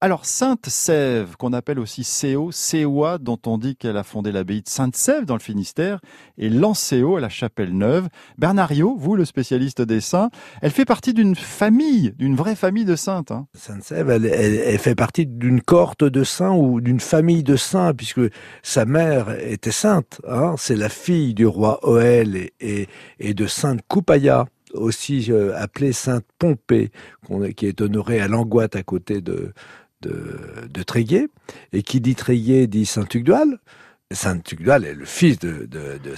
Alors, Sainte Sève, qu'on appelle aussi Céo, Céois, dont on dit qu'elle a fondé l'abbaye de Sainte-Sève dans le Finistère, et Lancéo à la Chapelle Neuve. Bernario, vous, le spécialiste des saints, elle fait partie d'une famille, d'une vraie famille de saintes. Hein. Sainte-Sève, elle, fait partie d'une cohorte de saints ou d'une famille de saints, puisque sa mère était sainte. Hein. C'est la fille du roi Oël et de Sainte Coupaya aussi euh, appelée Sainte Pompée, qui est honorée à Langoite à côté de, de, de Tréguier. Et qui dit Tréguier dit Saint-Tugdual. Saint-Tugdual est le fils de, de, de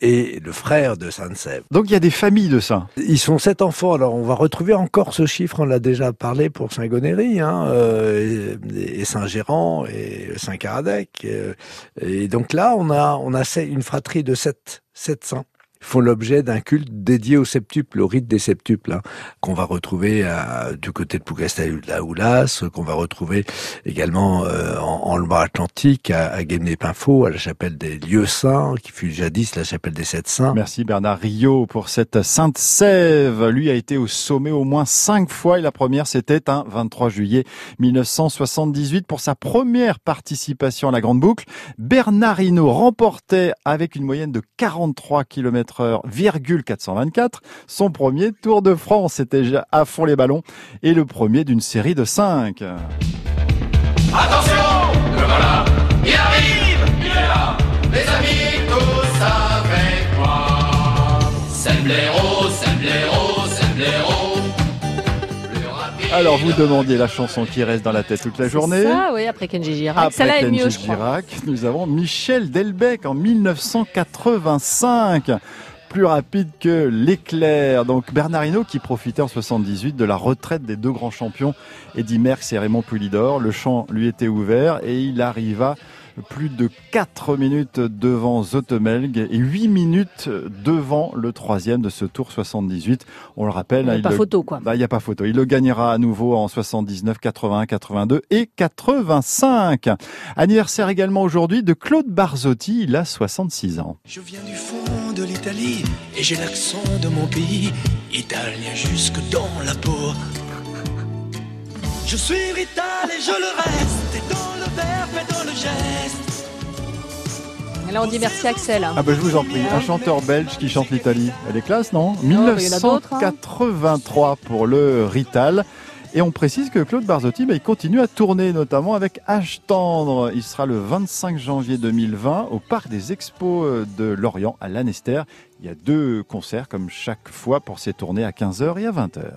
et le frère de Sainte-Sève. Donc il y a des familles de saints. Ils sont sept enfants. Alors on va retrouver encore ce chiffre, on l'a déjà parlé pour Saint-Gonéry, hein, euh, et, Saint-Gérand et Saint-Caradec. Euh, et donc là, on a, on a une fratrie de sept, sept saints font l'objet d'un culte dédié au septuple, au rite des septuples, hein, qu'on va retrouver à, du côté de la Oulas, qu'on va retrouver également euh, en, en Loire-Atlantique, à, à Guémené-Pinfo, à la chapelle des lieux saints, qui fut jadis la chapelle des sept saints. Merci Bernard Rio pour cette Sainte Sève. Lui a été au sommet au moins cinq fois et la première c'était un 23 juillet 1978 pour sa première participation à la Grande Boucle. Bernard Hinault remportait avec une moyenne de 43 km 424. Son premier Tour de France, c'était à fond les ballons et le premier d'une série de 5. Attention, le voilà, il arrive, il est là, les amis, tous avec moi. C'est blaireau, Alors vous demandiez la chanson qui reste dans la tête toute la journée. Ça, oui, après Kenji Girac. Après Kenji Girac, nous avons Michel Delbecq en 1985 plus rapide que l'éclair. Donc Bernard Hinault qui profitait en 78 de la retraite des deux grands champions, Eddy Merckx et Raymond Poulidor. Le champ lui était ouvert et il arriva plus de 4 minutes devant Zotemelg et 8 minutes devant le troisième de ce Tour 78. On le rappelle. Il n'y a pas photo, quoi. Bah, il n'y a pas photo. Il le gagnera à nouveau en 79, 81, 82 et 85. Anniversaire également aujourd'hui de Claude Barzotti. Il a 66 ans. Je viens du fond de l'Italie et j'ai l'accent de mon pays, italien jusque dans la peau. Je suis rital et je le reste, et dans et dans le geste. Et là, on dit merci Axel. Ah bah je vous en prie, un chanteur belge qui chante l'Italie. Elle est classe, non 1983 hein. pour le Rital. Et on précise que Claude Barzotti, bah, il continue à tourner, notamment avec H Tendre. Il sera le 25 janvier 2020 au Parc des Expos de Lorient, à Lanester. Il y a deux concerts, comme chaque fois, pour ces tournées à 15h et à 20h.